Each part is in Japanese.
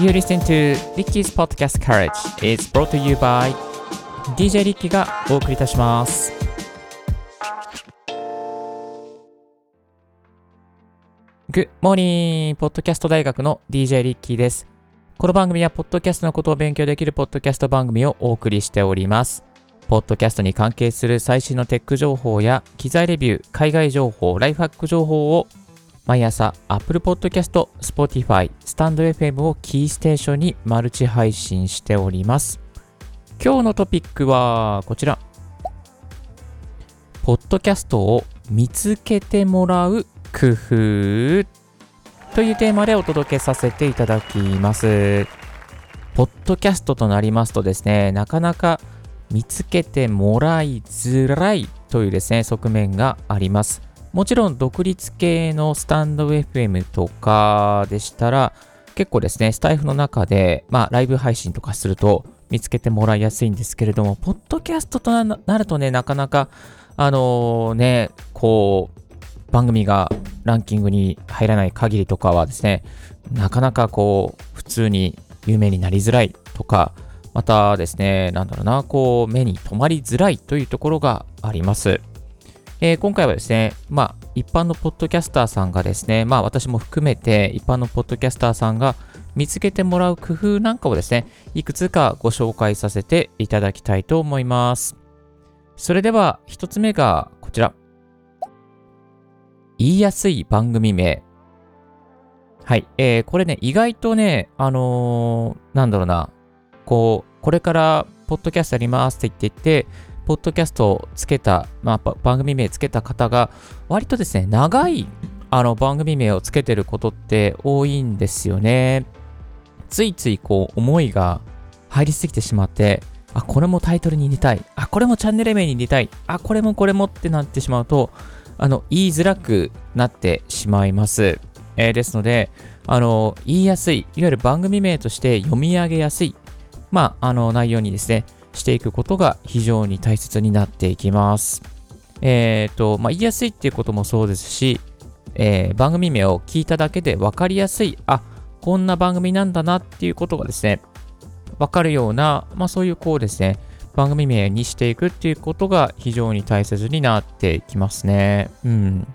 You listen to Ricky's Podcast Courage. It's brought to you by DJ リッキーがお送りいたします。Good morning! ポッドキャスト大学の DJ リッキーです。この番組はポッドキャストのことを勉強できるポッドキャスト番組をお送りしております。ポッドキャストに関係する最新のテック情報や機材レビュー、海外情報、ライフハック情報を毎朝 Apple Podcast、Spotify、StandFM をキーステーションにマルチ配信しております。今日のトピックはこちら。ポッドキャストを見つけてもらう工夫というテーマでお届けさせていただきます。ポッドキャストとなりますとですね、なかなか見つけてもらいづらいというですね、側面があります。もちろん独立系のスタンド FM とかでしたら、結構ですね、スタイフの中で、まあ、ライブ配信とかすると見つけてもらいやすいんですけれども、ポッドキャストとなるとね、なかなか、あのね、こう、番組がランキングに入らない限りとかはですね、なかなかこう、普通に有名になりづらいとか、またですね、なんだろうな、こう、目に留まりづらいというところがあります。えー今回はですね、まあ、一般のポッドキャスターさんがですね、まあ、私も含めて、一般のポッドキャスターさんが見つけてもらう工夫なんかをですね、いくつかご紹介させていただきたいと思います。それでは、一つ目がこちら。言いやすい番組名。はい。えーこれね、意外とね、あのーなんだろうな、こう、これから、ポッドキャストやりますって言って言って、ポッドキャストをつけた、まあ、番組名つけた方が、割とですね、長い、あの、番組名をつけてることって多いんですよね。ついつい、こう、思いが入りすぎてしまって、あ、これもタイトルに入れたい。あ、これもチャンネル名に入れたい。あ、これもこれもってなってしまうと、あの、言いづらくなってしまいます。えーですので、あの、言いやすい、いわゆる番組名として読み上げやすい、まあ、あの、内容にですね、していくことが非常に大切になっていきます。えっ、と、まあ、言いやすいっていうこともそうですし、えー番組名を聞いただけで分かりやすい、あ、こんな番組なんだなっていうことがですね、分かるような、まあ、そういうこうですね、番組名にしていくっていうことが非常に大切になっていきますね。うん。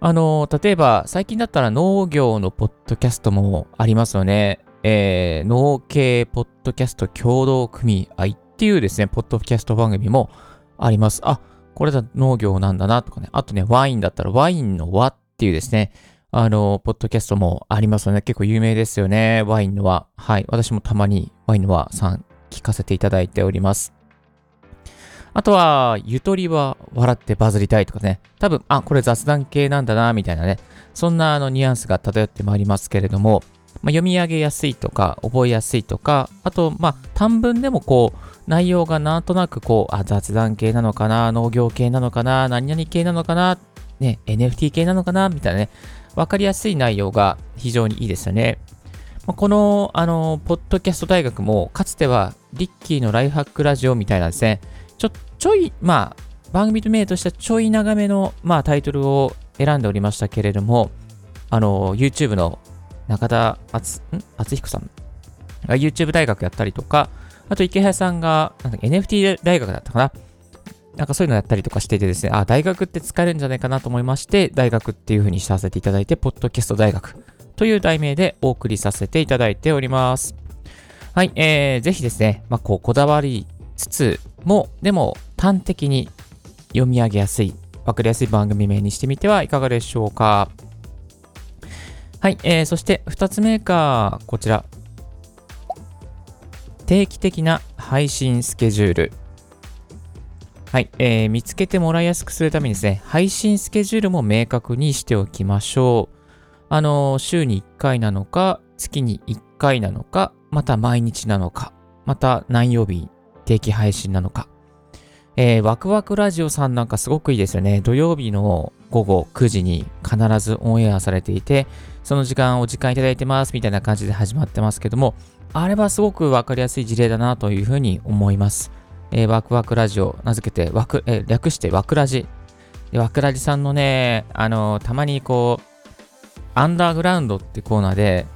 あの、例えば、最近だったら農業のポッドキャストもありますよね。えー農系ポッドキャスト協同組合っていうですね、ポッドキャスト番組もあります。あ、これだ農業なんだなとかね。あとね、ワインだったらワインの輪っていうですね、あの、ポッドキャストもありますよね。結構有名ですよね。ワインの輪。はい。私もたまにワインの輪さん聞かせていただいております。あとは、ゆとりは笑ってバズりたいとかね。多分、あ、これ雑談系なんだな、みたいなね。そんなあのニュアンスが漂ってまいりますけれども、まあ、読み上げやすいとか、覚えやすいとか、あと、まあ、短文でもこう、内容がなんとなくこう、あ、雑談系なのかな、農業系なのかな、何々系なのかな、ね、NFT 系なのかな、みたいなね、わかりやすい内容が非常にいいですよね。まあこの、あの、ポッドキャスト大学も、かつては、リッキーのライフハックラジオみたいなですね、ちょ、ちょい、まあ、番組名としてはちょい長めの、まあ、タイトルを選んでおりましたけれども、あの、YouTube の中田敦彦さんが YouTube 大学やったりとか、あと池谷さんがなんだ NFT 大学だったかななんかそういうのやったりとかしててですね、あ、大学って使えるんじゃないかなと思いまして、大学っていう風にさせていただいて、ポッドキャスト大学という題名でお送りさせていただいております。はい、えー、ぜひですね、まあ、こう、こだわりつつも、でも端的に読み上げやすい、わかりやすい番組名にしてみてはいかがでしょうか。はい、えー、そして2つ目がこちら。定期的な配信スケジュール。はい、えー見つけてもらいやすくするためにですね、配信スケジュールも明確にしておきましょう。あのー週に1回なのか、月に1回なのか、また毎日なのか、また何曜日定期配信なのか。えーワクワクラジオさんなんかすごくいいですよね。土曜日の午後9時に必ずオンエアされていて、その時間お時間いただいてますみたいな感じで始まってますけども、あれはすごくわかりやすい事例だなというふうに思います。えーワクワクラジオ、名付けてワク、えー略してワクラジ。ワクラジさんのね、あのたまにこう、アンダーグラウンドってコーナーで、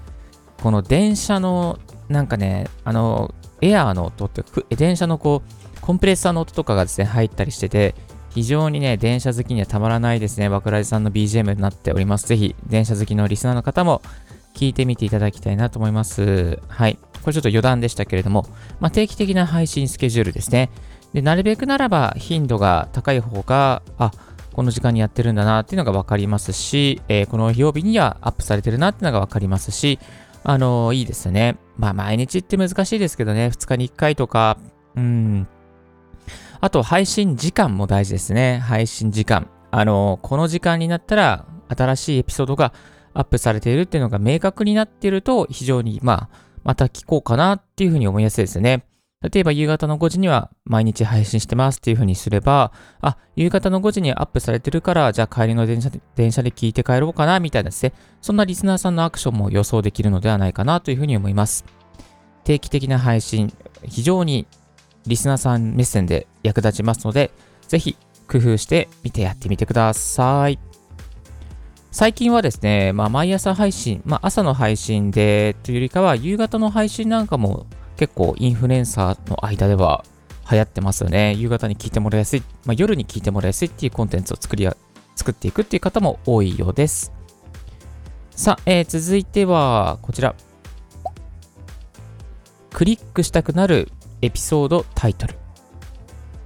この電車の、なんかね、あの、エアーの音って、電車のこう、コンプレッサーの音とかがですね、入ったりしてて、非常にね、電車好きにはたまらないですね。バクラジさんの BGM になっております。ぜひ、電車好きのリスナーの方も聞いてみていただきたいなと思います。はい。これちょっと余談でしたけれども、まあ、定期的な配信スケジュールですね。で、なるべくならば頻度が高い方が、あ、この時間にやってるんだなっていうのが分かりますし、えー、この曜日にはアップされてるなっていうのが分かりますし、あの、いいですね。まあ、毎日って難しいですけどね、2日に1回とか、うん、あと、配信時間も大事ですね。配信時間。あの、この時間になったら、新しいエピソードがアップされているっていうのが明確になっていると、非常に、まあ、また聞こうかなっていうふうに思いやすいですね。例えば夕方の5時には毎日配信してますっていう風にすれば、あ、夕方の5時にアップされてるから、じゃあ帰りの電車で電車で聞いて帰ろうかなみたいなですね、そんなリスナーさんのアクションも予想できるのではないかなという風に思います。定期的な配信、非常にリスナーさん目線で役立ちますので、ぜひ工夫してみてやってみてください。最近はですね、まあ、毎朝配信、まあ、朝の配信でというよりかは、夕方の配信なんかも結構インフルエンサーの間では流行ってますよね。夕方に聞いてもらいやすい、まあ、夜に聞いてもらいやすいっていうコンテンツを作りや作っていくっていう方も多いようです。さあ、えー、続いてはこちら。クリックしたくなるエピソードタイトル。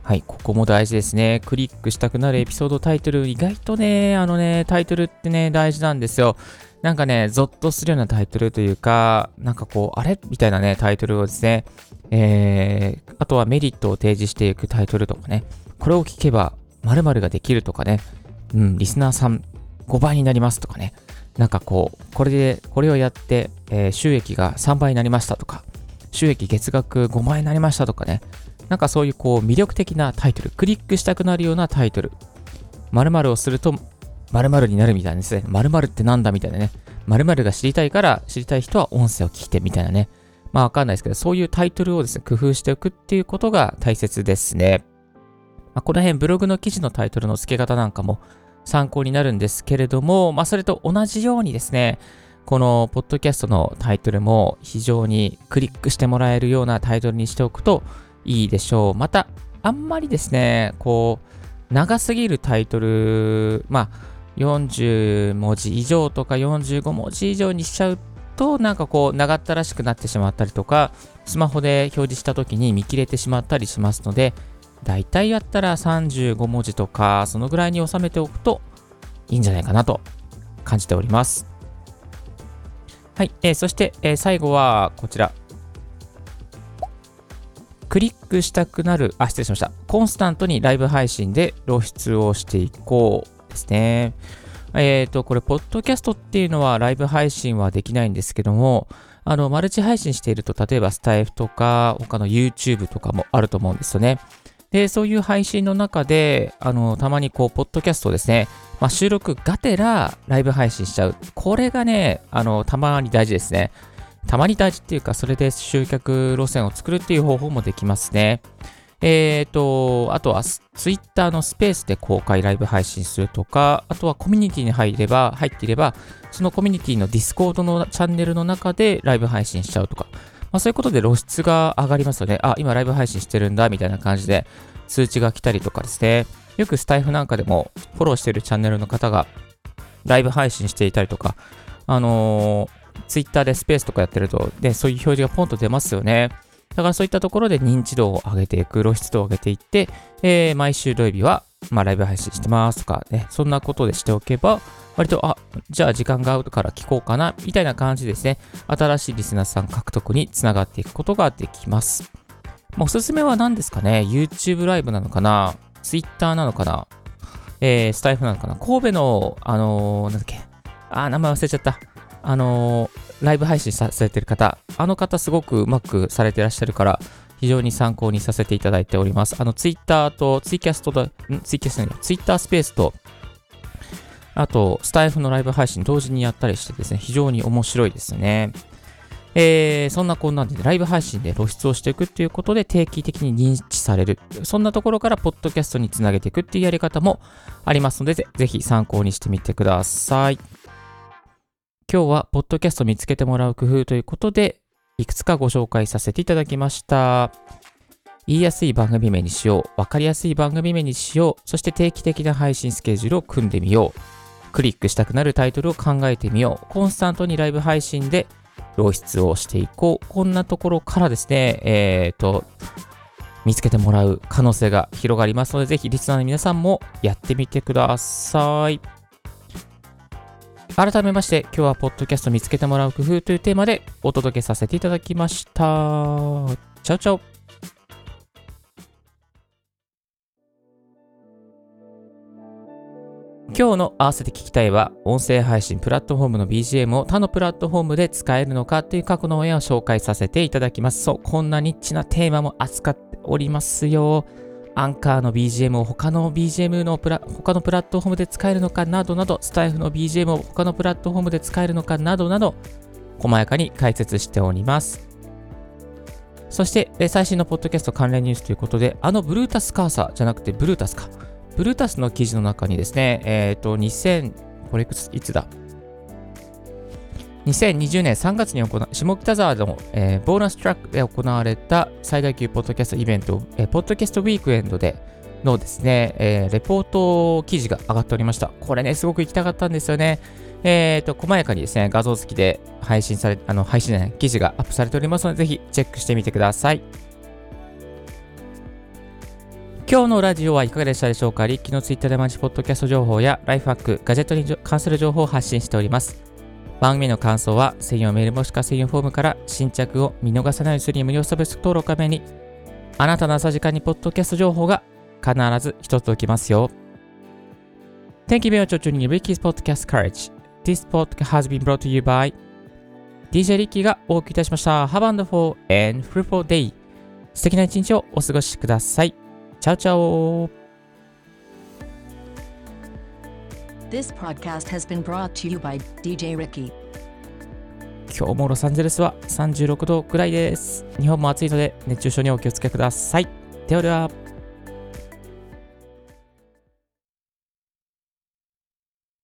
はい、ここも大事ですね。クリックしたくなるエピソードタイトル、意外とね、あのね、タイトルってね、大事なんですよ。なんかね、ゾッとするようなタイトルというか、なんかこう、あれみたいなね、タイトルをですね、えー、あとはメリットを提示していくタイトルとかね、これを聞けば〇〇ができるとかね、うん、リスナーさん5倍になりますとかね、なんかこう、これで、これをやって、えー、収益が3倍になりましたとか、収益月額5万円になりましたとかね、なんかそういうこう魅力的なタイトル、クリックしたくなるようなタイトル、〇〇をすると〇〇になるみたいですね、〇〇ってなんだみたいなね、〇〇が知りたいから知りたい人は音声を聞いてみたいなね、まあわかんないですけど、そういうタイトルをですね、工夫しておくっていうことが大切ですね。まあ、この辺ブログの記事のタイトルの付け方なんかも参考になるんですけれども、まあそれと同じようにですね、このポッドキャストのタイトルも非常にクリックしてもらえるようなタイトルにしておくといいでしょう。また、あんまりですね、こう、長すぎるタイトル、まあ、40文字以上とか45文字以上にしちゃうと、なんかこう、長ったらしくなってしまったりとか、スマホで表示した時に見切れてしまったりしますので、だいたいやったら35文字とか、そのぐらいに収めておくといいんじゃないかなと感じております。はい、えー、そして、えー、最後はこちら。クリックしたくなる、あ、失礼しました。コンスタントにライブ配信で露出をしていこうですね。えっ、ー、と、これ、ポッドキャストっていうのはライブ配信はできないんですけども、あの、マルチ配信していると、例えばスタイフとか、他の YouTube とかもあると思うんですよね。で、そういう配信の中で、あの、たまにこう、ポッドキャストですね、まあ、収録がてらライブ配信しちゃう。これがね、あの、たまに大事ですね。たまに大事っていうか、それで集客路線を作るっていう方法もできますね。えっ、ー、と、あとは Twitter のスペースで公開ライブ配信するとか、あとはコミュニティに入れば、入っていれば、そのコミュニティの Discord のチャンネルの中でライブ配信しちゃうとか、まあ、そういうことで露出が上がりますよね。あ、今ライブ配信してるんだ、みたいな感じで通知が来たりとかですね。よくスタイフなんかでもフォローしてるチャンネルの方がライブ配信していたりとか、あのー、ツイッターでスペースとかやってると、で、そういう表示がポンと出ますよね。だからそういったところで認知度を上げていく、露出度を上げていって、えー、毎週土曜日は、まあ、ライブ配信してますとかね、そんなことでしておけば、割と、あ、じゃあ時間が合うから聞こうかな、みたいな感じですね、新しいリスナーさん獲得につながっていくことができます。まあ、おすすめは何ですかね ?YouTube ライブなのかな？Twitter なのかな？えー、スタイフなのかな？神戸の、あのー、なんだっけ？あ、名前忘れちゃった。あのー、ライブ配信されてる方、あの方すごくうまくされてらっしゃるから、非常に参考にさせていただいております。あの、ツイッターと、ツイキャストと、ツイキャスト、ツイッタースペースと、あと、スタイフのライブ配信同時にやったりしてですね、非常に面白いですね。えー、そんなこんなんで、ライブ配信で露出をしていくっていうことで定期的に認知される。そんなところからポッドキャストにつなげていくっていうやり方もありますので、ぜひ参考にしてみてください。今日はポッドキャスト見つけてもらう工夫ということで、いくつかご紹介させていただきました。言いやすい番組名にしよう、わかりやすい番組名にしよう、そして定期的な配信スケジュールを組んでみよう。クリックしたくなるタイトルを考えてみよう。コンスタントにライブ配信で露出をしていこう。こんなところからですね、えっ、ー、と、見つけてもらう可能性が広がりますので、ぜひリスナーの皆さんもやってみてください。改めまして、今日はポッドキャスト見つけてもらう工夫というテーマでお届けさせていただきました。チャオチャオ今日の合わせて聞きたいは、音声配信プラットフォームの BGM を他のプラットフォームで使えるのかという過去の親を紹介させていただきます。そう、こんなニッチなテーマも扱っておりますよ。アンカーの BGM を他の BGM のプラ他のプラットフォームで使えるのかなどなど、スタイフの BGM を他のプラットフォームで使えるのかなどなど、細やかに解説しております。そして、最新のポッドキャスト関連ニュースということで、あのブルータスカーサーじゃなくてブルータスか。ブルータスの記事の中にですね、えっ、ー、と、2000、これいつだ？2020年3月に行下北沢の、えー、ボーナストラックで行われた最大級ポッドキャストイベント、えー、ポッドキャストウィークエンドでのですね、えー、レポート記事が上がっておりました。これね、すごく行きたかったんですよね。えっ、ー、と、細やかにですね、画像付きで配信され、あの、配信じゃない、記事がアップされておりますので、ぜひチェックしてみてください。今日のラジオはいかがでしたでしょうか？リッキーのツイッターで毎日ポッドキャスト情報やライフハック、ガジェットに関する情報を発信しております。番組の感想は専用メールもしくは専用フォームから新着を見逃さないようにする無料サブスク登録画面にあなたの朝時間にポッドキャスト情報が必ず一つ届きますよ。Thank you very much for tuning in Ricky's Podcast Courage. This podcast has been brought to you by DJ リッキーがお送りいたしました。Have a wonderful and fruitful day. 素敵な一日をお過ごしください。チャオチャオ This podcast has been brought to you by DJ Ricky 今日もロサンゼルスは36度くらいです。日本も暑いので熱中症にお気をつけください。ではでは。